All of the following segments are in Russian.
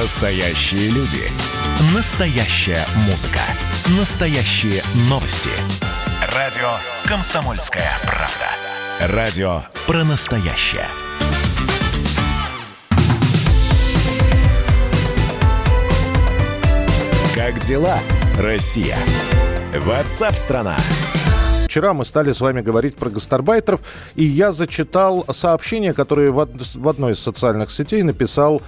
Настоящие люди. Настоящая музыка. Настоящие новости. Радио «Комсомольская правда». Радио про настоящее. Как дела, Россия? Ватсап-страна! Вчера мы стали с вами говорить про гастарбайтеров, и я зачитал сообщение, которое в, од- в одной из социальных сетей написал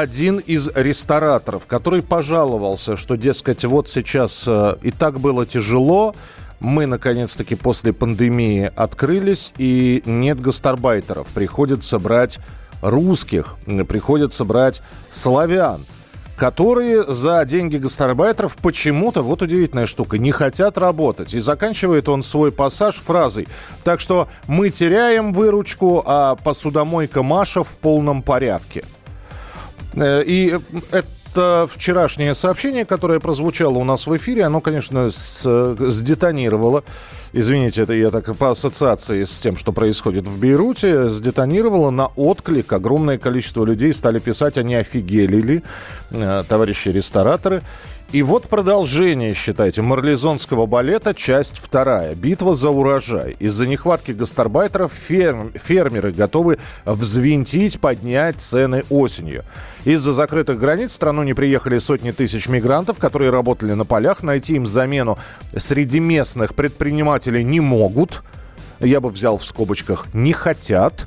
один из рестораторов, который пожаловался, что, дескать, вот сейчас э, и так было тяжело, мы, наконец-таки, после пандемии открылись, и нет гастарбайтеров. Приходится брать русских, приходится брать славян которые за деньги гастарбайтеров почему-то, вот удивительная штука, не хотят работать. И заканчивает он свой пассаж фразой. Так что мы теряем выручку, а посудомойка Маша в полном порядке. Э, И это вчерашнее сообщение, которое прозвучало у нас в эфире, оно, конечно, с, сдетонировало. Извините, это я так по ассоциации с тем, что происходит в Бейруте, сдетонировало на отклик. Огромное количество людей стали писать, они офигели ли, э, товарищи рестораторы. И вот продолжение, считайте, марлезонского балета, часть вторая. Битва за урожай. Из-за нехватки гастарбайтеров ферм- фермеры готовы взвинтить, поднять цены осенью. Из-за закрытых границ в страну не приехали сотни тысяч мигрантов, которые работали на полях. Найти им замену среди местных предпринимателей не могут. Я бы взял в скобочках «не хотят».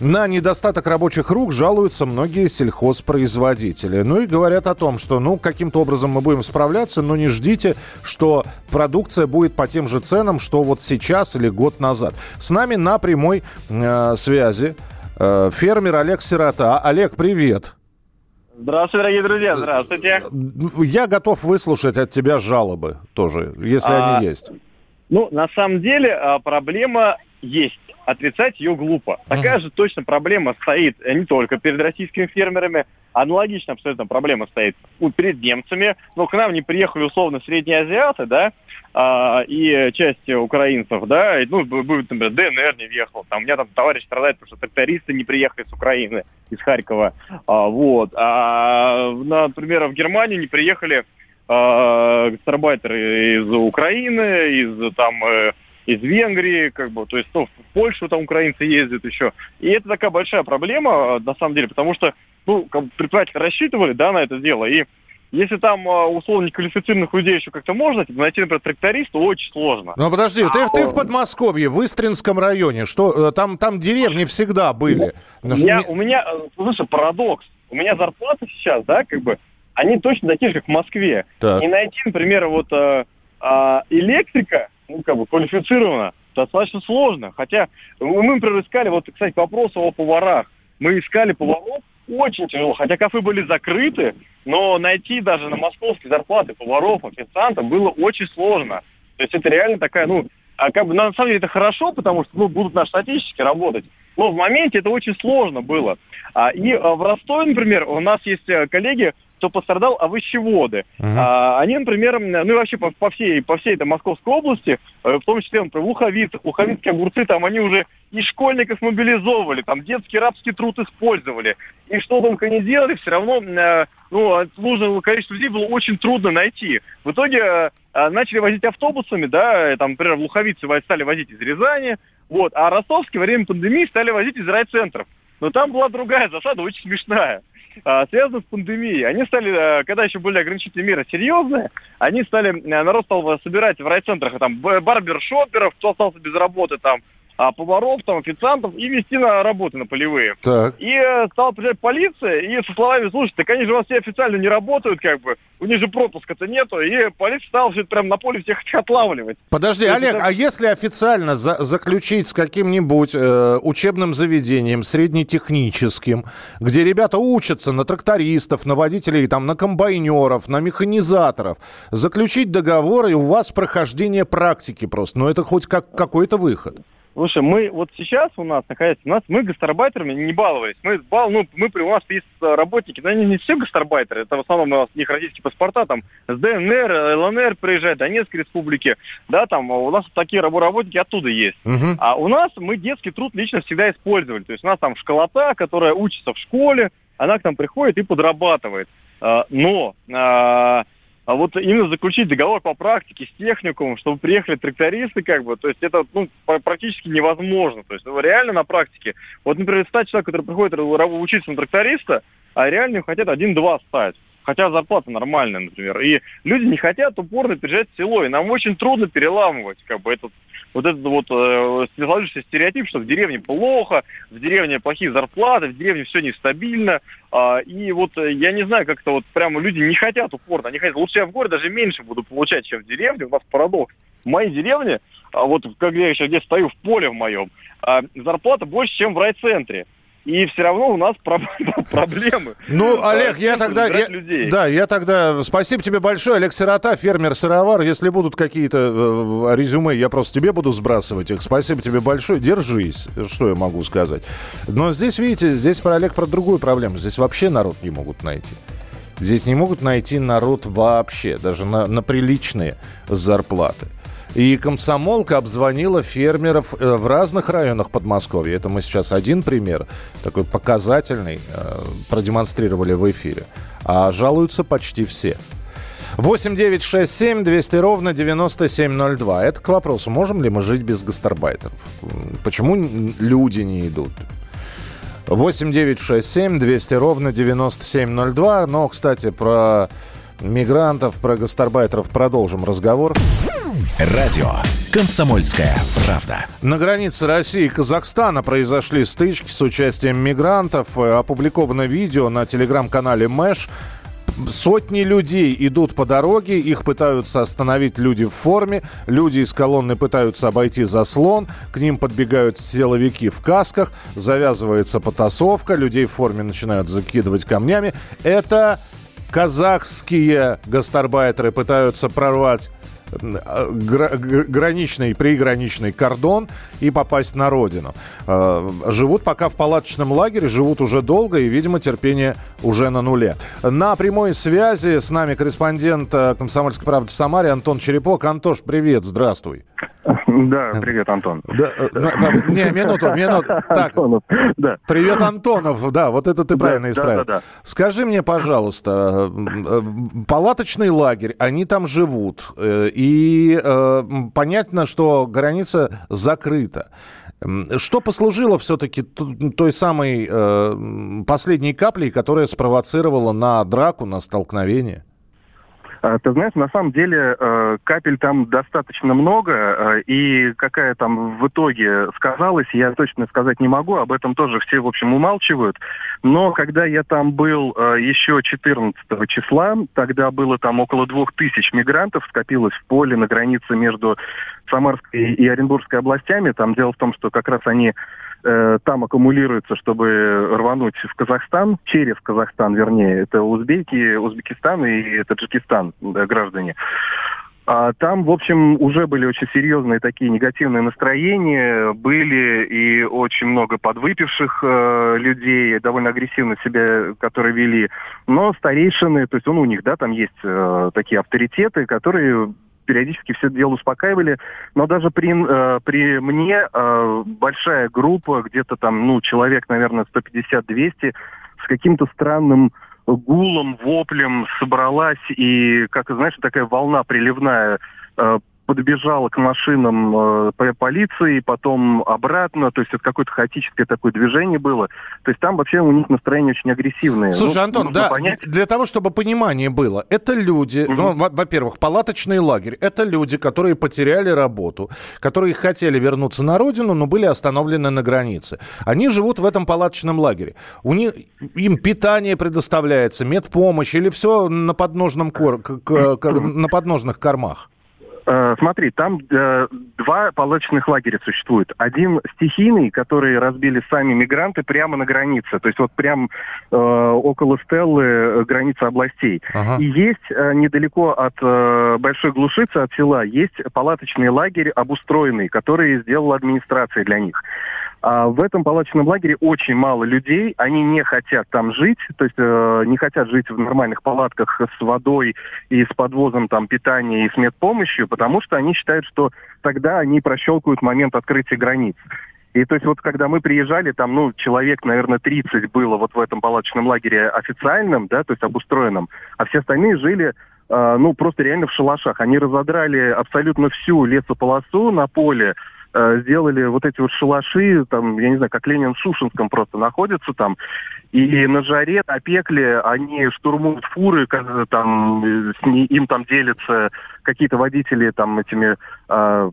На недостаток рабочих рук жалуются многие сельхозпроизводители. Ну и говорят о том, что ну каким-то образом мы будем справляться, но не ждите, что продукция будет по тем же ценам, что вот сейчас или год назад. С нами на прямой э, связи э, фермер Олег Сирота. Олег, привет. Здравствуйте, дорогие друзья, здравствуйте. Я готов выслушать от тебя жалобы тоже, если А, они есть. Ну, на самом деле, а, проблема есть. Отрицать ее глупо. Такая же точно проблема стоит э, не только перед российскими фермерами, аналогично абсолютно проблема стоит ну, перед немцами. Но к нам не приехали условно средние азиаты, да, а, и часть украинцев, да, и, ну, будет, например, ДНР не въехал, там, у меня там товарищ страдает, потому что трактористы не приехали с Украины, из Харькова, А, вот, а, например, в Германию не приехали а, гастарбайтеры из Украины, из там э, из Венгрии, как бы, то есть, ну, в Польшу там украинцы ездят еще. И это такая большая проблема, э, на самом деле, потому что, ну, как бы предприниматели рассчитывали, да, на это дело, и если там э, условно неквалифицированных людей еще как-то можно, то найти, например, тракториста очень сложно. Ну подожди, ты, ты в Подмосковье, в Истринском районе, что э, там, там деревни всегда были. У что меня, у меня, э, слушай, парадокс. У меня зарплаты сейчас, да, как бы, они точно такие же, как в Москве. Так. И найти, например, вот э, а, электрика, ну, как бы, квалифицированно, достаточно сложно. Хотя мы, например, искали, вот, кстати, к о поварах. Мы искали поваров очень тяжело, хотя кафе были закрыты, но найти даже на московские зарплаты поваров, официантов было очень сложно. То есть это реально такая, ну, а как бы на самом деле это хорошо, потому что ну, будут наши соотечественники работать. Но в моменте это очень сложно было. А, и а, в Ростове, например, у нас есть э, коллеги, кто пострадал овощеводы. Мгм. А, они, например, ну и вообще по, по всей, по всей этой Московской области, э, в том числе, например, Луховицах, луховицкие огурцы, там они уже и школьников мобилизовывали, там детский рабский труд использовали. И что только не делали, все равно э, ну, нужное количество людей было очень трудно найти. В итоге э, начали возить автобусами, да, там, например, в Луховице во- стали возить из Рязани, вот, а ростовские во время пандемии стали возить из райцентров. Но там была другая засада, очень смешная а, связано с пандемией. Они стали, э, когда еще были ограничительные меры серьезные, они стали, э, народ стал собирать в райцентрах там барбершоперов, кто остался без работы, там, а, поваров, там, официантов, и вести на работы на полевые. Так. И э, стала приезжать полиция, и со словами, слушайте, так они же у вас все официально не работают, как бы, у них же пропуска-то нету, и полиция стала все это прям на поле всех отлавливать. Подожди, Это Олег, так- а если официально за- заключить с каким-нибудь э, учебным заведением, среднетехническим, где ребята учатся на трактористов, на водителей, там, на комбайнеров, на механизаторов, заключить договор, и у вас прохождение практики просто, ну это хоть как, какой-то выход. Слушай, мы вот сейчас у нас, находится, у нас мы гастарбайтерами не баловались. Мы, бал, ну, мы, при- у нас есть работники, но они не все гастарбайтеры, это в основном у нас у них российские паспорта, там, с ДНР, ЛНР приезжают, Донецкой республики, да, там, у нас такие рабо- работники оттуда есть. Мгм. А у нас мы детский труд лично всегда использовали. То есть у нас там школота, которая учится в школе, она к нам приходит и подрабатывает. А, но а, вот именно заключить договор по практике с техникумом, чтобы приехали трактористы, как бы, то есть это ну, практически невозможно. То есть ну, реально на практике, вот, например, стать человек, который приходит учиться на тракториста, а реально хотят один-два стать хотя зарплата нормальная, например. И люди не хотят упорно переезжать в село, и нам очень трудно переламывать как бы этот вот этот вот э, сложившийся стереотип, что в деревне плохо, в деревне плохие зарплаты, в деревне все нестабильно. Э, и вот э, я не знаю, как-то вот прямо люди не хотят упорно, они хотят, лучше я в городе даже меньше буду получать, чем в деревне. У нас парадокс. В моей деревне, а вот когда я сейчас здесь стою в поле в моем, э, зарплата больше, чем в райцентре и все равно у нас проблемы. Ну, Олег, я тогда... Я, да, я тогда... Спасибо тебе большое, Олег Сирота, фермер-сыровар. Если будут какие-то э, резюме, я просто тебе буду сбрасывать их. Спасибо тебе большое. Держись, что я могу сказать. Но здесь, видите, здесь про Олег про другую проблему. Здесь вообще народ не могут найти. Здесь не могут найти народ вообще, даже на, на приличные зарплаты. И комсомолка обзвонила фермеров э, в разных районах Подмосковья. Это мы сейчас один пример, такой показательный, э, продемонстрировали в эфире. А жалуются почти все. 8 9 6 7 200 ровно 9702. Это к вопросу, можем ли мы жить без гастарбайтеров? Почему люди не идут? 8 9 6 7 200 ровно 9702. Но, кстати, про мигрантов, про гастарбайтеров продолжим разговор. Радио «Комсомольская правда». На границе России и Казахстана произошли стычки с участием мигрантов. Опубликовано видео на телеграм-канале Мэш. Сотни людей идут по дороге, их пытаются остановить люди в форме, люди из колонны пытаются обойти заслон, к ним подбегают силовики в касках, завязывается потасовка, людей в форме начинают закидывать камнями. Это казахские гастарбайтеры пытаются прорвать граничный, приграничный кордон и попасть на родину. Э, живут пока в палаточном лагере, живут уже долго и, видимо, терпение уже на нуле. На прямой связи с нами корреспондент э, «Комсомольской правды» в Самаре Антон Черепок. Антош, привет, здравствуй. Да, привет, Антон. Да, э, не, минуту, минуту. Так, Антонов, да. Привет, Антонов, да, вот это ты правильно исправил. Да, да, да. Скажи мне, пожалуйста, палаточный лагерь, они там живут, и э, понятно, что граница закрыта. Что послужило все-таки той самой э, последней каплей, которая спровоцировала на драку, на столкновение? А, ты знаешь, на самом деле э, капель там достаточно много, э, и какая там в итоге сказалась, я точно сказать не могу, об этом тоже все, в общем, умалчивают. Но когда я там был э, еще 14 числа, тогда было там около двух тысяч мигрантов, скопилось в поле на границе между Самарской и Оренбургской областями. Там дело в том, что как раз они э, там аккумулируется, чтобы рвануть в Казахстан, через Казахстан, вернее, это узбеки, Узбекистан и Таджикистан да, граждане. А там, в общем, уже были очень серьезные такие негативные настроения, были и очень много подвыпивших э, людей, довольно агрессивно себя, которые вели. Но старейшины, то есть он у них, да, там есть э, такие авторитеты, которые периодически все это дело успокаивали. Но даже при, э, при мне э, большая группа, где-то там, ну, человек, наверное, 150-200, с каким-то странным гулом, воплем собралась, и, как знаешь, такая волна приливная э, подбежала к машинам э, полиции, потом обратно, то есть это какое-то хаотическое такое движение было. То есть там вообще у них настроение очень агрессивное. Слушай, ну, Антон, да, понять... для того, чтобы понимание было, это люди, угу. ну, во-первых, палаточный лагерь, это люди, которые потеряли работу, которые хотели вернуться на родину, но были остановлены на границе. Они живут в этом палаточном лагере. У них, им питание предоставляется, медпомощь или все на подножном кор, к, к, на подножных кормах? Э, смотри, там э, два палаточных лагеря существует. Один стихийный, который разбили сами мигранты прямо на границе, то есть вот прям э, около Стеллы э, граница областей. Ага. И есть э, недалеко от э, Большой Глушицы, от села, есть палаточный лагерь обустроенный, который сделала администрация для них. А в этом палаточном лагере очень мало людей, они не хотят там жить, то есть э, не хотят жить в нормальных палатках с водой и с подвозом там питания и с медпомощью, потому что они считают, что тогда они прощелкают момент открытия границ. И то есть вот когда мы приезжали, там, ну, человек, наверное, 30 было вот в этом палаточном лагере официальном, да, то есть обустроенном, а все остальные жили э, ну, просто реально в шалашах. Они разодрали абсолютно всю лесополосу на поле, э, сделали вот эти вот шалаши, там, я не знаю, как Ленин в Шушинском просто находится там, и на жаре, на пекле они штурмуют фуры, как, там, э, с, им там делятся какие-то водители там этими... Э,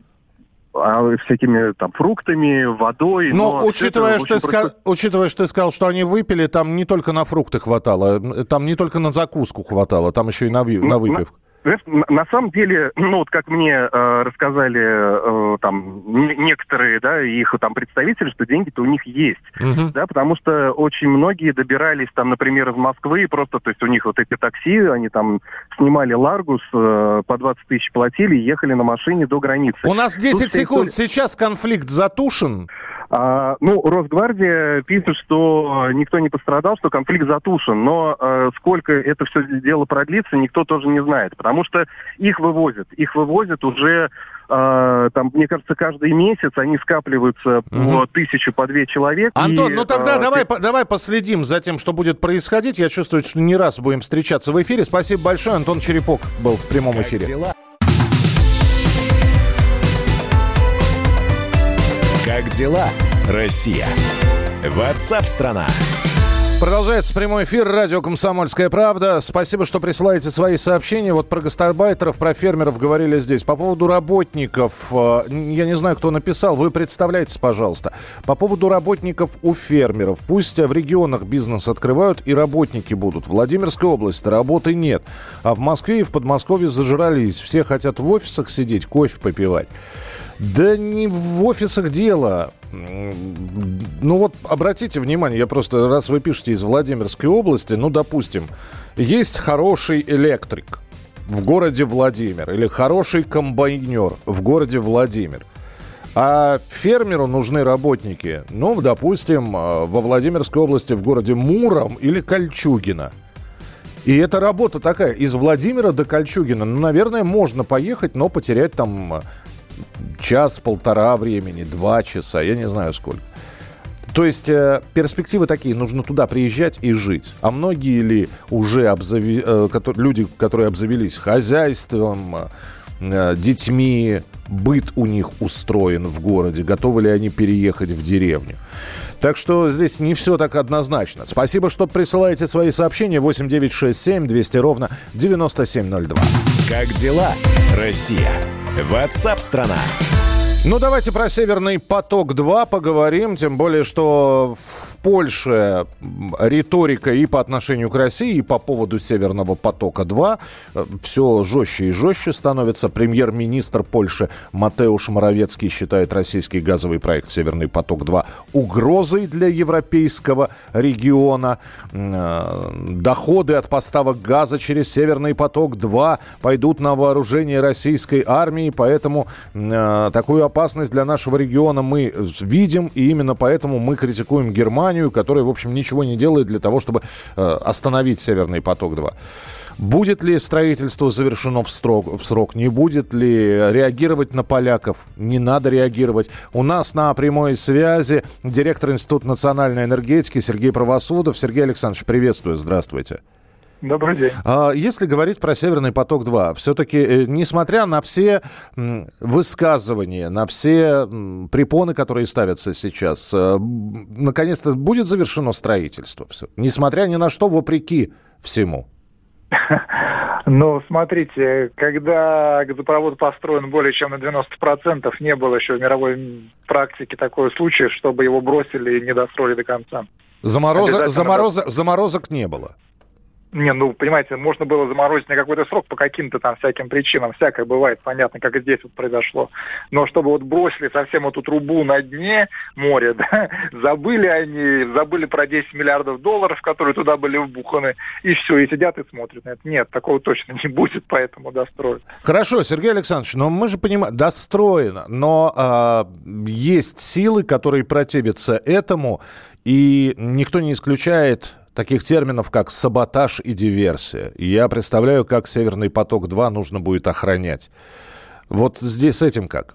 а, всякими там фруктами, водой. Но, но учитывая, это, что просто... учитывая, что ты сказал, что они выпили, там не только на фрукты хватало, там не только на закуску хватало, там еще и на, ви... на выпивку. На самом деле, ну вот как мне э, рассказали э, там некоторые, да, их там представители, что деньги-то у них есть, uh-huh. да, потому что очень многие добирались там, например, из Москвы, просто, то есть у них вот эти такси, они там снимали Ларгус, э, по 20 тысяч платили и ехали на машине до границы. У нас 10 Тут секунд, история... сейчас конфликт затушен. А, ну, Росгвардия пишет, что никто не пострадал, что конфликт затушен, но а, сколько это все дело продлится, никто тоже не знает, потому что их вывозят, их вывозят уже Uh, там, мне кажется, каждый месяц они скапливаются угу. по тысячу, по две человек. Антон, и, ну тогда uh, давай, ты... давай последим за тем, что будет происходить. Я чувствую, что не раз будем встречаться в эфире. Спасибо большое. Антон Черепок был в прямом как эфире. Дела? Как дела, Россия? Ватсап-страна! Продолжается прямой эфир радио «Комсомольская правда». Спасибо, что присылаете свои сообщения. Вот про гастарбайтеров, про фермеров говорили здесь. По поводу работников, э, я не знаю, кто написал, вы представляете, пожалуйста. По поводу работников у фермеров. Пусть в регионах бизнес открывают и работники будут. В Владимирской области работы нет. А в Москве и в Подмосковье зажрались. Все хотят в офисах сидеть, кофе попивать. Да не в офисах дело. Ну вот, обратите внимание, я просто, раз вы пишете из Владимирской области, ну, допустим, есть хороший электрик в городе Владимир или хороший комбайнер в городе Владимир. А фермеру нужны работники, ну, допустим, э, во Владимирской области в городе Муром или Кольчугино. И эта работа такая, из Владимира до Кольчугина, ну, наверное, можно поехать, но потерять там час-полтора времени, два часа, я не знаю сколько. То есть э, перспективы такие, нужно туда приезжать и жить. А многие ли уже обзави, э, которые, люди, которые обзавелись хозяйством, э, детьми, быт у них устроен в городе, готовы ли они переехать в деревню? Так что здесь не все так однозначно. Спасибо, что присылаете свои сообщения 8967 200 ровно 9702. Как дела, Россия? Ватсап-страна! Ну, давайте про «Северный поток-2» поговорим, тем более, что в Польше риторика и по отношению к России, и по поводу «Северного потока-2» э, все жестче и жестче становится. Премьер-министр Польши Матеуш Моровецкий считает российский газовый проект «Северный поток-2» угрозой для европейского региона. Э, доходы от поставок газа через «Северный поток-2» пойдут на вооружение российской армии, поэтому э, такую опасность для нашего региона мы видим, и именно поэтому мы критикуем Германию, которая, в общем, ничего не делает для того, чтобы э, остановить «Северный поток-2». Будет ли строительство завершено в срок, в срок? Не будет ли реагировать на поляков? Не надо реагировать. У нас на прямой связи директор Института национальной энергетики Сергей Правосудов. Сергей Александрович, приветствую. Здравствуйте. Добрый день. А, если говорить про «Северный поток-2», все-таки, э, несмотря на все высказывания, на все препоны, которые ставятся сейчас, э, наконец-то будет завершено строительство? Все. Несмотря ни на что, вопреки всему. Ну, смотрите, когда газопровод построен более чем на 90%, не было еще в мировой практике такого случая, чтобы его бросили и не достроили до конца. Заморозок, заморозок, заморозок не было. Не, ну, понимаете, можно было заморозить на какой-то срок по каким-то там всяким причинам. Всякое бывает, понятно, как и здесь вот произошло. Но чтобы вот бросили совсем эту трубу на дне моря, да, забыли они, забыли про 10 миллиардов долларов, которые туда были вбуханы, и все, и сидят и смотрят на это. Нет, такого точно не будет, поэтому достроят. Хорошо, Сергей Александрович, но мы же понимаем, достроено, но э, есть силы, которые противятся этому, и никто не исключает таких терминов, как саботаж и диверсия. И я представляю, как «Северный поток-2» нужно будет охранять. Вот здесь с этим как?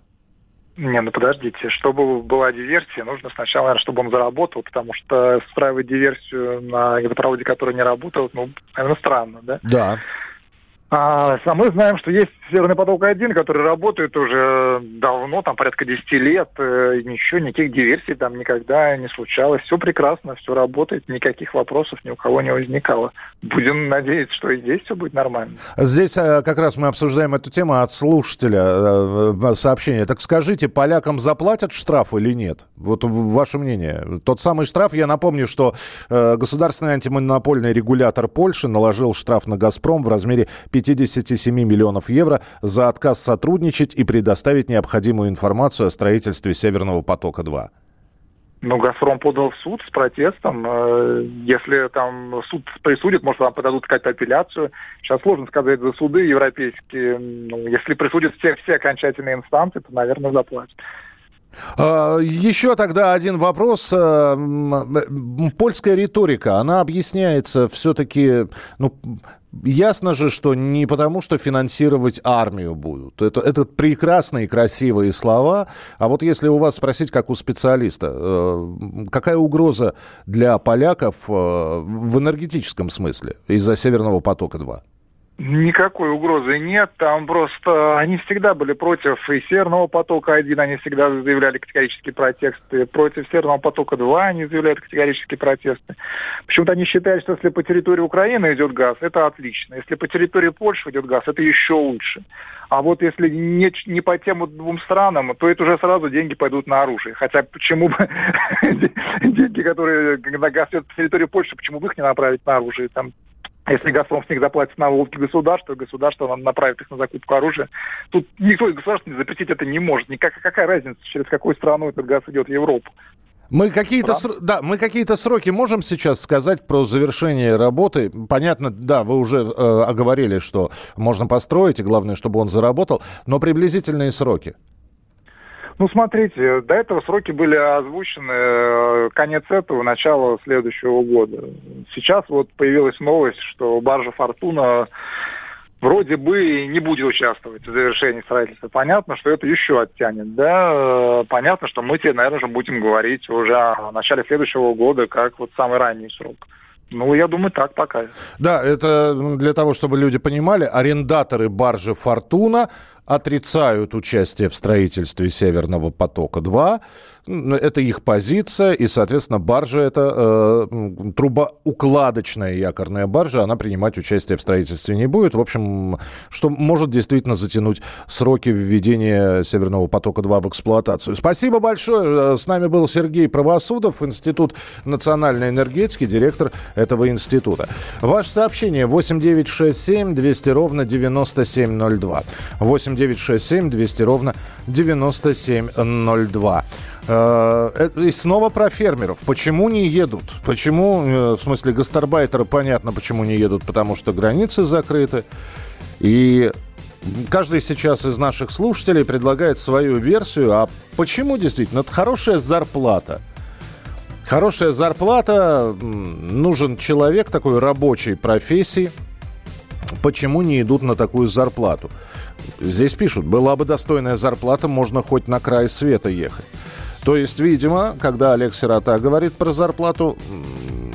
Не, ну подождите, чтобы была диверсия, нужно сначала, наверное, чтобы он заработал, потому что устраивать диверсию на газопроводе, который не работает, ну, наверное, странно, да? Да. А, а мы знаем, что есть Северный поток-1, который работает уже давно, там порядка 10 лет, э, ничего, никаких диверсий там никогда не случалось. Все прекрасно, все работает, никаких вопросов ни у кого не возникало. Будем надеяться, что и здесь все будет нормально. Здесь э, как раз мы обсуждаем эту тему от слушателя э, сообщения. Так скажите, полякам заплатят штраф или нет? Вот ваше мнение. Тот самый штраф, я напомню, что государственный антимонопольный регулятор Польши наложил штраф на «Газпром» в размере 57 миллионов евро за отказ сотрудничать и предоставить необходимую информацию о строительстве «Северного потока-2». Ну, «Газпром» подал в суд с протестом. Э, если там суд присудит, может, вам подадут какую-то апелляцию. Сейчас сложно сказать за суды европейские. Ну, если присудят все, все окончательные инстанции, то, наверное, заплатят. А, еще тогда один вопрос. Э, польская риторика, она объясняется все-таки, ну, ясно же, что не потому, что финансировать армию будут. Это, это прекрасные, красивые слова. А вот если у вас спросить, как у специалиста, э, какая угроза для поляков э, в энергетическом смысле из-за Северного потока-2? Никакой угрозы нет. Там просто они всегда были против и Северного потока-1, они всегда заявляли категорические протесты. Против Северного потока-2 они заявляют категорические протесты. Почему-то они считают, что если по территории Украины идет газ, это отлично. Если по территории Польши идет газ, это еще лучше. А вот если не, не по тем двум странам, то это уже сразу деньги пойдут на оружие. Хотя почему бы деньги, которые на газ идет по территории Польши, почему бы их не направить на оружие? Там если «Газпром» с них заплатит налоги государства, государство направит их на закупку оружия. Тут никто из государств не запретить это не может. Никак, какая разница, через какую страну этот газ идет в Европу? Мы какие-то, ср... да, мы какие-то сроки можем сейчас сказать про завершение работы. Понятно, да, вы уже э, оговорили, что можно построить, и главное, чтобы он заработал, но приблизительные сроки. Ну, смотрите, до этого сроки были озвучены э, конец этого, начало следующего года. Сейчас вот появилась новость, что баржа «Фортуна» вроде бы не будет участвовать в завершении строительства. Понятно, что это еще оттянет, да? Э, понятно, что мы тебе, наверное, же будем говорить уже о начале следующего года, как вот самый ранний срок. Ну, я думаю, так пока. Да, это для того, чтобы люди понимали, арендаторы баржи «Фортуна» отрицают участие в строительстве Северного потока-2. Это их позиция, и, соответственно, баржа это э, трубоукладочная якорная баржа, она принимать участие в строительстве не будет. В общем, что может действительно затянуть сроки введения Северного потока-2 в эксплуатацию. Спасибо большое. С нами был Сергей Правосудов, Институт национальной энергетики, директор этого института. Ваше сообщение 8967 200 ровно 9702. 8 967 200 ровно 9702. Э, и снова про фермеров. Почему не едут? Почему, э, в смысле, гастарбайтеры, понятно, почему не едут, потому что границы закрыты. И каждый сейчас из наших слушателей предлагает свою версию. А почему действительно? Это хорошая зарплата. Хорошая зарплата, нужен человек такой рабочей профессии. Почему не идут на такую зарплату? Здесь пишут, была бы достойная зарплата, можно хоть на край света ехать. То есть, видимо, когда Олег Сирота говорит про зарплату,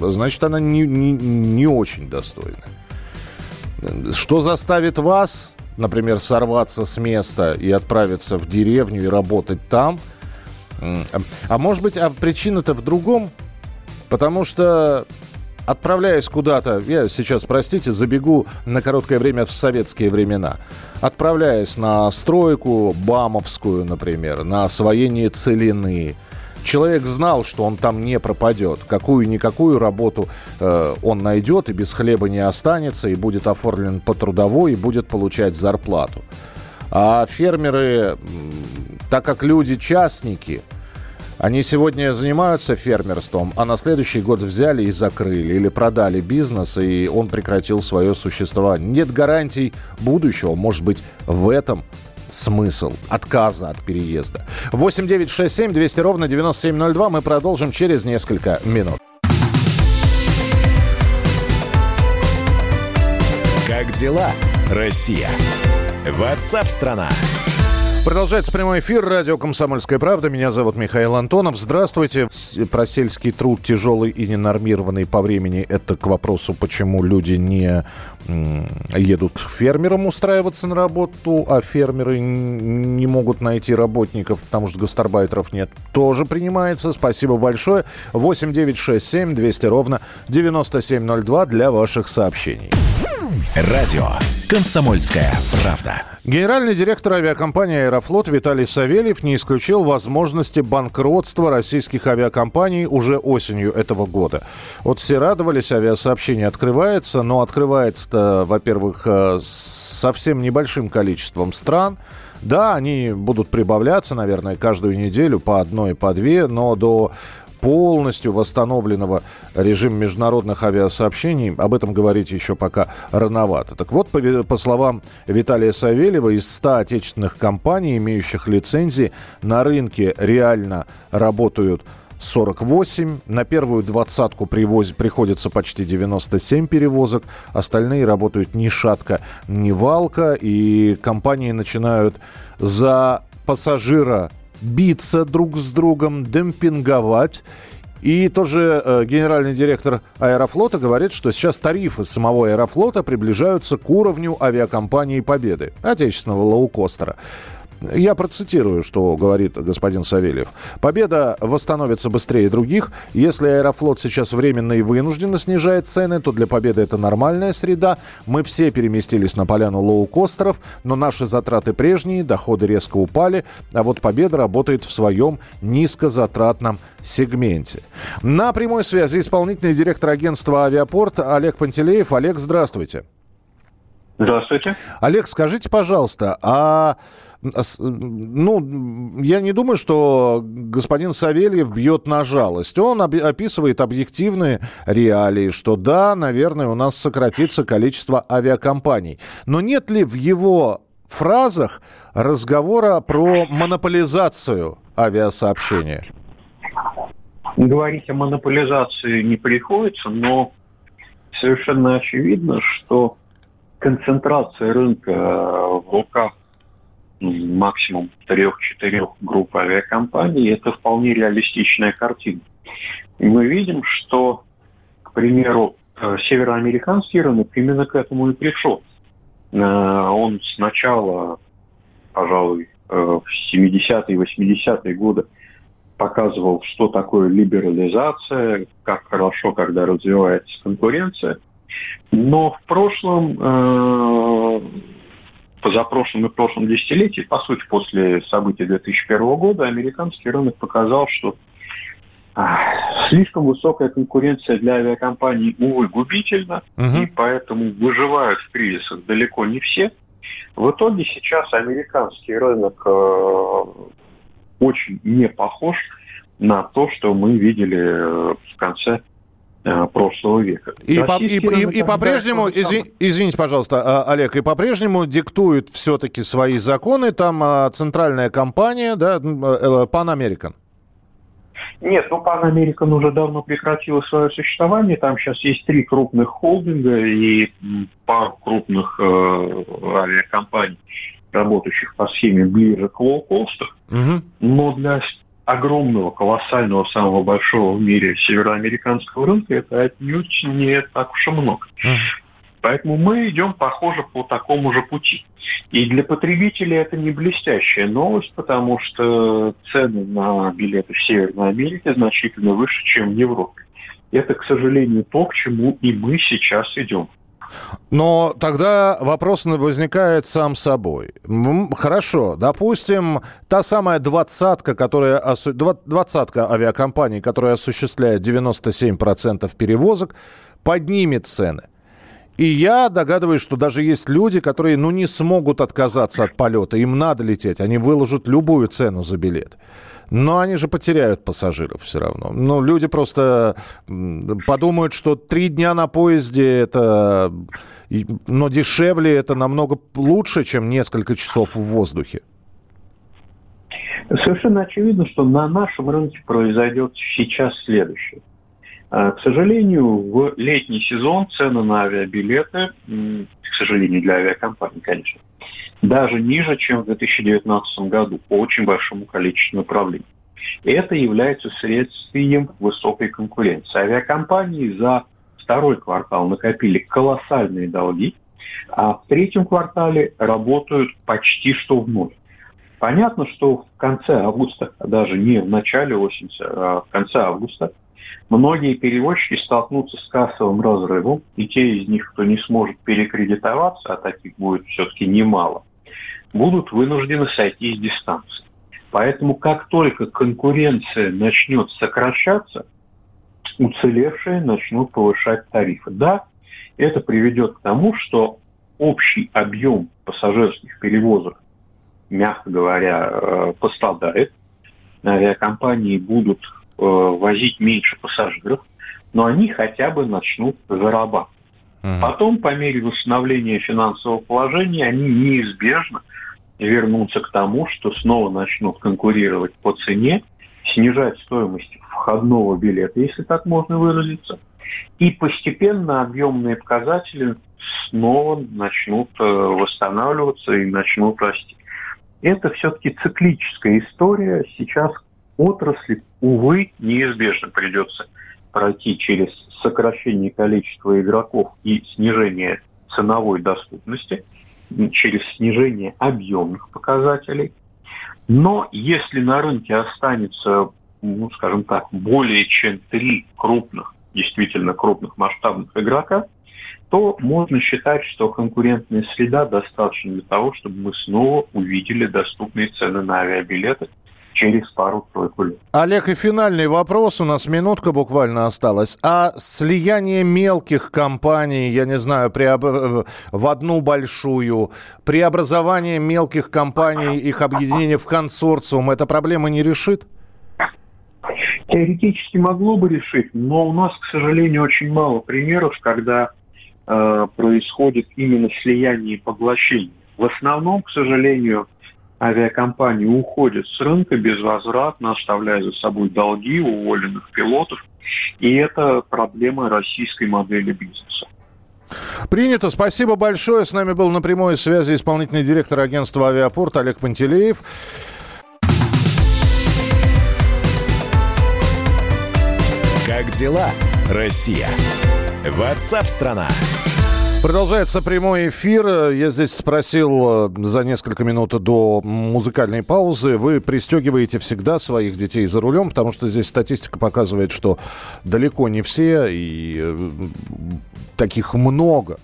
значит, она не, не, не очень достойная. Что заставит вас, например, сорваться с места и отправиться в деревню и работать там? А может быть, а причина-то в другом? Потому что отправляясь куда-то, я сейчас, простите, забегу на короткое время в советские времена, отправляясь на стройку Бамовскую, например, на освоение целины, человек знал, что он там не пропадет. Какую-никакую работу э, он найдет и без хлеба не останется, и будет оформлен по трудовой, и будет получать зарплату. А фермеры, так как люди частники – они сегодня занимаются фермерством, а на следующий год взяли и закрыли или продали бизнес, и он прекратил свое существование. Нет гарантий будущего. Может быть, в этом смысл отказа от переезда. 8 9 6 7 200 ровно 9702. Мы продолжим через несколько минут. Как дела, Россия? Ватсап-страна! страна Продолжается прямой эфир. Радио «Комсомольская правда». Меня зовут Михаил Антонов. Здравствуйте. Про сельский труд тяжелый и ненормированный по времени. Это к вопросу, почему люди не едут к фермерам устраиваться на работу, а фермеры не могут найти работников, потому что гастарбайтеров нет. Тоже принимается. Спасибо большое. 8 9 6 7 200 ровно 9702 для ваших сообщений. Радио «Комсомольская правда». Генеральный директор авиакомпании «Аэрофлот» Виталий Савельев не исключил возможности банкротства российских авиакомпаний уже осенью этого года. Вот все радовались, авиасообщение открывается, но открывается-то, во-первых, э, совсем небольшим количеством стран. Да, они будут прибавляться, наверное, каждую неделю по одной, по две, но до полностью восстановленного режима международных авиасообщений. Об этом говорить еще пока рановато. Так вот, по, по словам Виталия Савельева, из 100 отечественных компаний, имеющих лицензии, на рынке реально работают 48. На первую двадцатку привоз... приходится почти 97 перевозок. Остальные работают ни шатка, ни валка. И компании начинают за пассажира биться друг с другом, демпинговать. И тот же э, генеральный директор Аэрофлота говорит, что сейчас тарифы самого Аэрофлота приближаются к уровню авиакомпании Победы, отечественного лоукостера. Я процитирую, что говорит господин Савельев. Победа восстановится быстрее других. Если Аэрофлот сейчас временно и вынужденно снижает цены, то для Победы это нормальная среда. Мы все переместились на поляну лоукостеров, но наши затраты прежние, доходы резко упали, а вот Победа работает в своем низкозатратном сегменте. На прямой связи исполнительный директор агентства «Авиапорт» Олег Пантелеев. Олег, здравствуйте. Здравствуйте. Олег, скажите, пожалуйста, а ну, я не думаю, что господин Савельев бьет на жалость. Он описывает объективные реалии, что да, наверное, у нас сократится количество авиакомпаний. Но нет ли в его фразах разговора про монополизацию авиасообщения? Говорить о монополизации не приходится, но совершенно очевидно, что концентрация рынка в руках максимум трех-четырех групп авиакомпаний, это вполне реалистичная картина. И мы видим, что, к примеру, э, североамериканский рынок именно к этому и пришел. Э, он сначала, пожалуй, э, в 70-е, 80-е годы показывал, что такое либерализация, как хорошо, когда развивается конкуренция. Но в прошлом позапрошлом и прошлом десятилетии, по сути, после событий 2001 года, американский рынок показал, что а, слишком высокая конкуренция для авиакомпаний, увы, губительна, угу. и поэтому выживают в кризисах далеко не все. В итоге сейчас американский рынок э, очень не похож на то, что мы видели э, в конце прошлого века. И, по, и, и, и по-прежнему, изви, извините, пожалуйста, а, Олег, и по-прежнему диктует все-таки свои законы там а, центральная компания, да, Pan American? Нет, ну Pan American уже давно прекратила свое существование. Там сейчас есть три крупных холдинга и пару крупных э, авиакомпаний, работающих по схеме ближе к лоукосту. Угу. Но для огромного, колоссального, самого большого в мире североамериканского рынка, это отнюдь не так уж и много. Поэтому мы идем, похоже, по такому же пути. И для потребителей это не блестящая новость, потому что цены на билеты в Северной Америке значительно выше, чем в Европе. Это, к сожалению, то, к чему и мы сейчас идем. Но тогда вопрос возникает сам собой. Хорошо, допустим, та самая двадцатка, которая двадцатка авиакомпаний, которая осуществляет 97% перевозок, поднимет цены. И я догадываюсь, что даже есть люди, которые ну, не смогут отказаться от полета. Им надо лететь. Они выложат любую цену за билет. Но они же потеряют пассажиров все равно. Ну, люди просто подумают, что три дня на поезде это... Но дешевле это намного лучше, чем несколько часов в воздухе. Совершенно очевидно, что на нашем рынке произойдет сейчас следующее. А, к сожалению, в летний сезон цены на авиабилеты, к сожалению, для авиакомпаний, конечно, даже ниже, чем в 2019 году по очень большому количеству направлений. Это является следствием высокой конкуренции. Авиакомпании за второй квартал накопили колоссальные долги, а в третьем квартале работают почти что в ноль. Понятно, что в конце августа, даже не в начале осени, а в конце августа, многие перевозчики столкнутся с кассовым разрывом, и те из них, кто не сможет перекредитоваться, а таких будет все-таки немало, будут вынуждены сойти с дистанции. Поэтому как только конкуренция начнет сокращаться, уцелевшие начнут повышать тарифы. Да, это приведет к тому, что общий объем пассажирских перевозок, мягко говоря, э, пострадает. Авиакомпании будут возить меньше пассажиров, но они хотя бы начнут зарабатывать. Потом, по мере восстановления финансового положения, они неизбежно вернутся к тому, что снова начнут конкурировать по цене, снижать стоимость входного билета, если так можно выразиться, и постепенно объемные показатели снова начнут э, восстанавливаться и начнут расти. Это все-таки циклическая история. Сейчас отрасли, увы, неизбежно придется пройти через сокращение количества игроков и снижение ценовой доступности, через снижение объемных показателей. Но если на рынке останется, ну, скажем так, более чем три крупных, действительно крупных масштабных игрока, то можно считать, что конкурентная среда достаточно для того, чтобы мы снова увидели доступные цены на авиабилеты через пару-тройку лет. Олег, и финальный вопрос, у нас минутка буквально осталась. А слияние мелких компаний, я не знаю, преоб... в одну большую, преобразование мелких компаний, их объединение в консорциум, эта проблема не решит? Теоретически могло бы решить, но у нас, к сожалению, очень мало примеров, когда э, происходит именно слияние и поглощение. В основном, к сожалению, авиакомпании уходят с рынка безвозвратно, оставляя за собой долги уволенных пилотов. И это проблема российской модели бизнеса. Принято. Спасибо большое. С нами был на прямой связи исполнительный директор агентства «Авиапорт» Олег Пантелеев. Как дела, Россия? Ватсап-страна! Продолжается прямой эфир. Я здесь спросил э, за несколько минут до музыкальной паузы. Вы пристегиваете всегда своих детей за рулем, потому что здесь статистика показывает, что далеко не все, и э, таких много.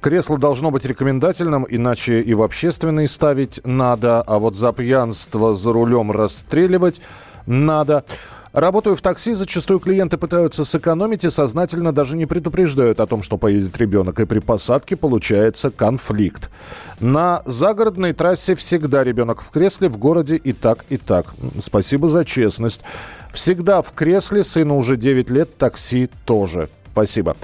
Кресло должно быть рекомендательным, иначе и в общественный ставить надо, а вот за пьянство за рулем расстреливать надо. Работаю в такси, зачастую клиенты пытаются сэкономить и сознательно даже не предупреждают о том, что поедет ребенок, и при посадке получается конфликт. На загородной трассе всегда ребенок в кресле, в городе и так, и так. Спасибо за честность. Всегда в кресле, сыну уже 9 лет, такси тоже. Спасибо.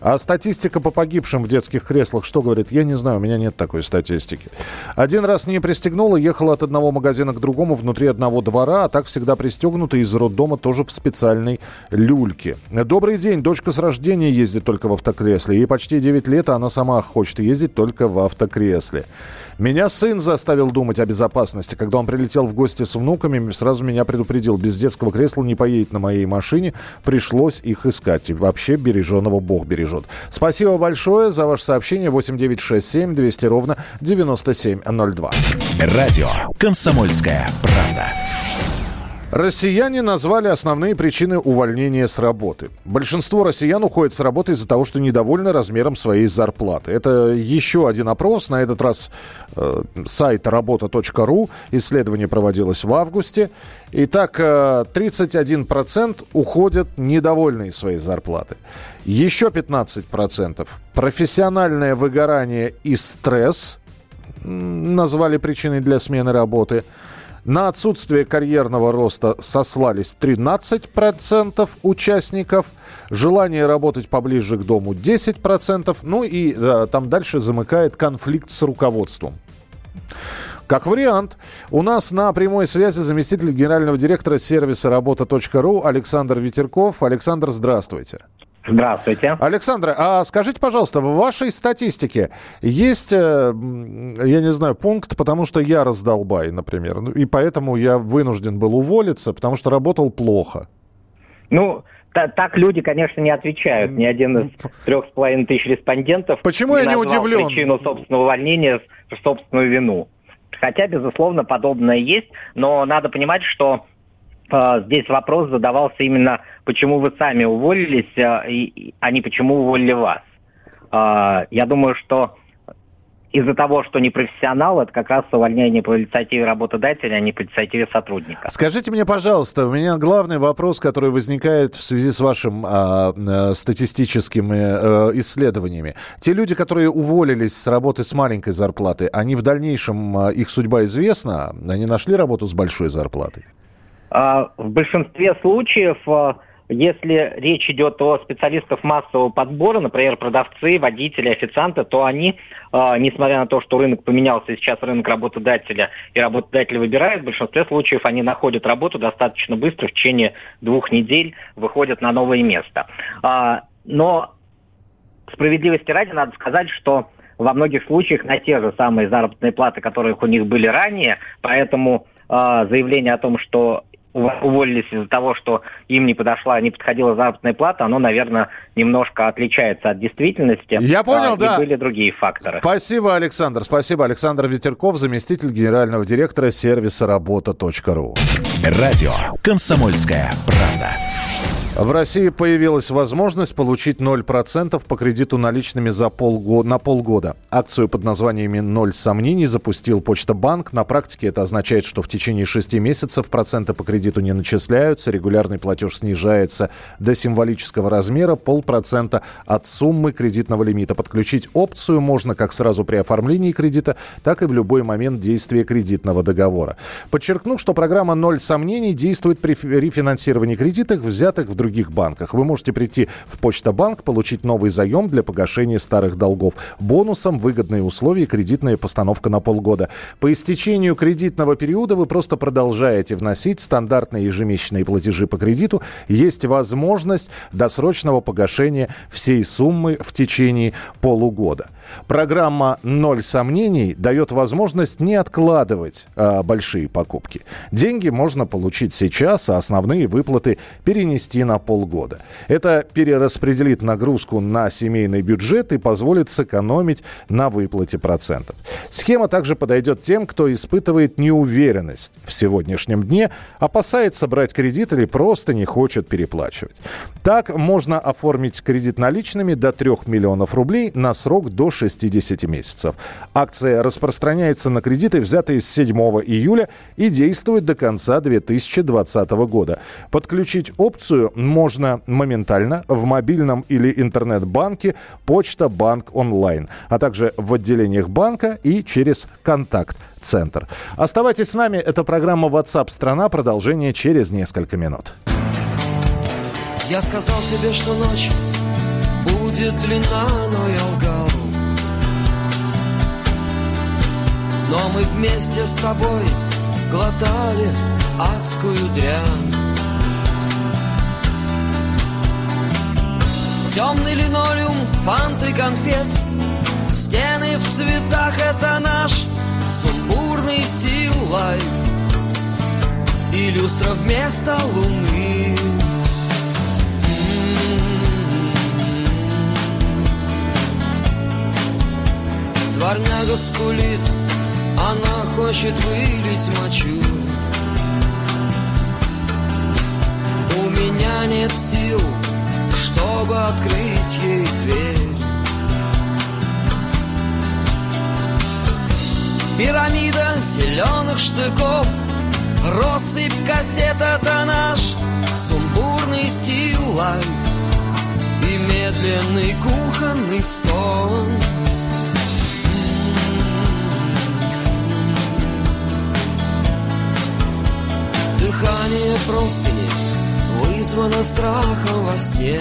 А статистика по погибшим в детских креслах что говорит? Я не знаю, у меня нет такой статистики. Один раз не пристегнула, ехала от одного магазина к другому внутри одного двора, а так всегда пристегнута из роддома тоже в специальной люльке. Добрый день. Дочка с рождения ездит только в автокресле. Ей почти 9 лет, а она сама хочет ездить только в автокресле. Меня сын заставил думать о безопасности. Когда он прилетел в гости с внуками, сразу меня предупредил, без детского кресла не поедет на моей машине. Пришлось их искать. И вообще береженого Бог бережет. Спасибо большое за ваше сообщение. 8967 200 ровно 9702. Радио «Комсомольская правда». Россияне назвали основные причины увольнения с работы. Большинство россиян уходит с работы из-за того, что недовольны размером своей зарплаты. Это еще один опрос, на этот раз э, сайт работа.ру. Исследование проводилось в августе. Итак, э, 31% уходят недовольные своей зарплаты. Еще 15% профессиональное выгорание и стресс назвали причиной для смены работы – на отсутствие карьерного роста сослались 13% участников. Желание работать поближе к дому 10%. Ну и э, там дальше замыкает конфликт с руководством. Как вариант, у нас на прямой связи заместитель генерального директора сервиса работа.ру Александр Ветерков. Александр, здравствуйте. Здравствуйте. Александра, а скажите, пожалуйста, в вашей статистике есть, э, я не знаю, пункт, потому что я раздолбай, например, ну, и поэтому я вынужден был уволиться, потому что работал плохо? Ну, так люди, конечно, не отвечают. Ни один из трех с половиной тысяч респондентов Почему не я не удивлен? причину собственного увольнения в собственную вину. Хотя, безусловно, подобное есть, но надо понимать, что здесь вопрос задавался именно, почему вы сами уволились, э, а не почему уволили вас. Э, я думаю, что из-за того, что не профессионал, это как раз увольнение по инициативе работодателя, а не по инициативе сотрудника. Скажите мне, пожалуйста, у меня главный вопрос, который возникает в связи с вашим а, а, статистическими а, исследованиями. Те люди, которые уволились с работы с маленькой зарплаты, они в дальнейшем, а, их судьба известна? Они нашли работу с большой зарплатой? А, в большинстве случаев если речь идет о специалистах массового подбора, например, продавцы, водители, официанты, то они, э, несмотря на то, что рынок поменялся, сейчас рынок работодателя, и работодатель выбирает, в большинстве случаев они находят работу достаточно быстро, в течение двух недель выходят на новое место. Но справедливости ради надо сказать, что во многих случаях на те же самые заработные платы, которые у них были ранее, поэтому э, заявление о том, что уволились из-за того, что им не подошла, не подходила заработная плата, оно, наверное, немножко отличается от действительности. Я понял, а, да. И были другие факторы. Спасибо, Александр. Спасибо. Александр Ветерков, заместитель генерального директора сервиса работа.ру. Радио «Комсомольская правда». В России появилась возможность получить 0% по кредиту наличными за полгода, на полгода. Акцию под названиями «Ноль сомнений» запустил Почта Банк. На практике это означает, что в течение 6 месяцев проценты по кредиту не начисляются, регулярный платеж снижается до символического размера полпроцента от суммы кредитного лимита. Подключить опцию можно как сразу при оформлении кредита, так и в любой момент действия кредитного договора. Подчеркну, что программа «Ноль сомнений» действует при рефинансировании кредитов, взятых в других других банках. Вы можете прийти в Почта-банк, получить новый заем для погашения старых долгов. Бонусом выгодные условия кредитная постановка на полгода. По истечению кредитного периода вы просто продолжаете вносить стандартные ежемесячные платежи по кредиту. Есть возможность досрочного погашения всей суммы в течение полугода. Программа «Ноль сомнений» дает возможность не откладывать а, большие покупки. Деньги можно получить сейчас, а основные выплаты перенести на полгода. Это перераспределит нагрузку на семейный бюджет и позволит сэкономить на выплате процентов. Схема также подойдет тем, кто испытывает неуверенность в сегодняшнем дне, опасается брать кредит или просто не хочет переплачивать. Так можно оформить кредит наличными до 3 миллионов рублей на срок до 60 месяцев. Акция распространяется на кредиты, взятые с 7 июля и действует до конца 2020 года. Подключить опцию можно моментально в мобильном или интернет-банке Почта Банк онлайн, а также в отделениях банка и через контакт центр. Оставайтесь с нами. Это программа WhatsApp страна. Продолжение через несколько минут. Я сказал тебе, что ночь будет длинна, но я лгал. Но мы вместе с тобой глотали адскую дрянь. Темный линолеум, фанты, конфет Стены в цветах — это наш сумбурный стил лайф И люстра вместо луны Дворняга скулит, она хочет вылить мочу У меня нет сил чтобы открыть ей дверь. Пирамида зеленых штыков, россыпь кассет — это наш сумбурный стил лайф и медленный кухонный стол. Дыхание простыни вызвано страхом во сне.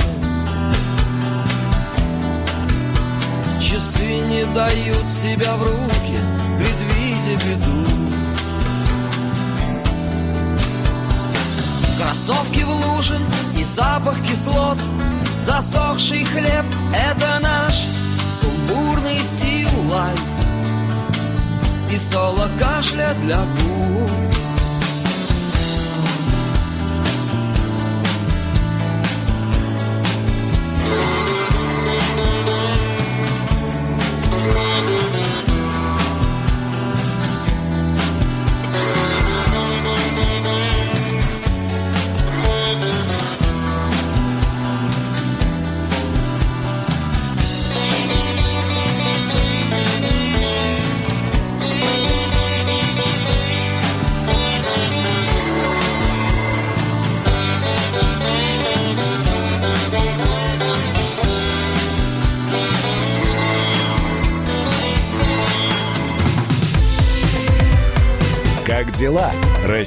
Часы не дают себя в руки, предвидя беду. Кроссовки в луже и запах кислот Засохший хлеб — это наш сумбурный стил лайф И соло кашля для губ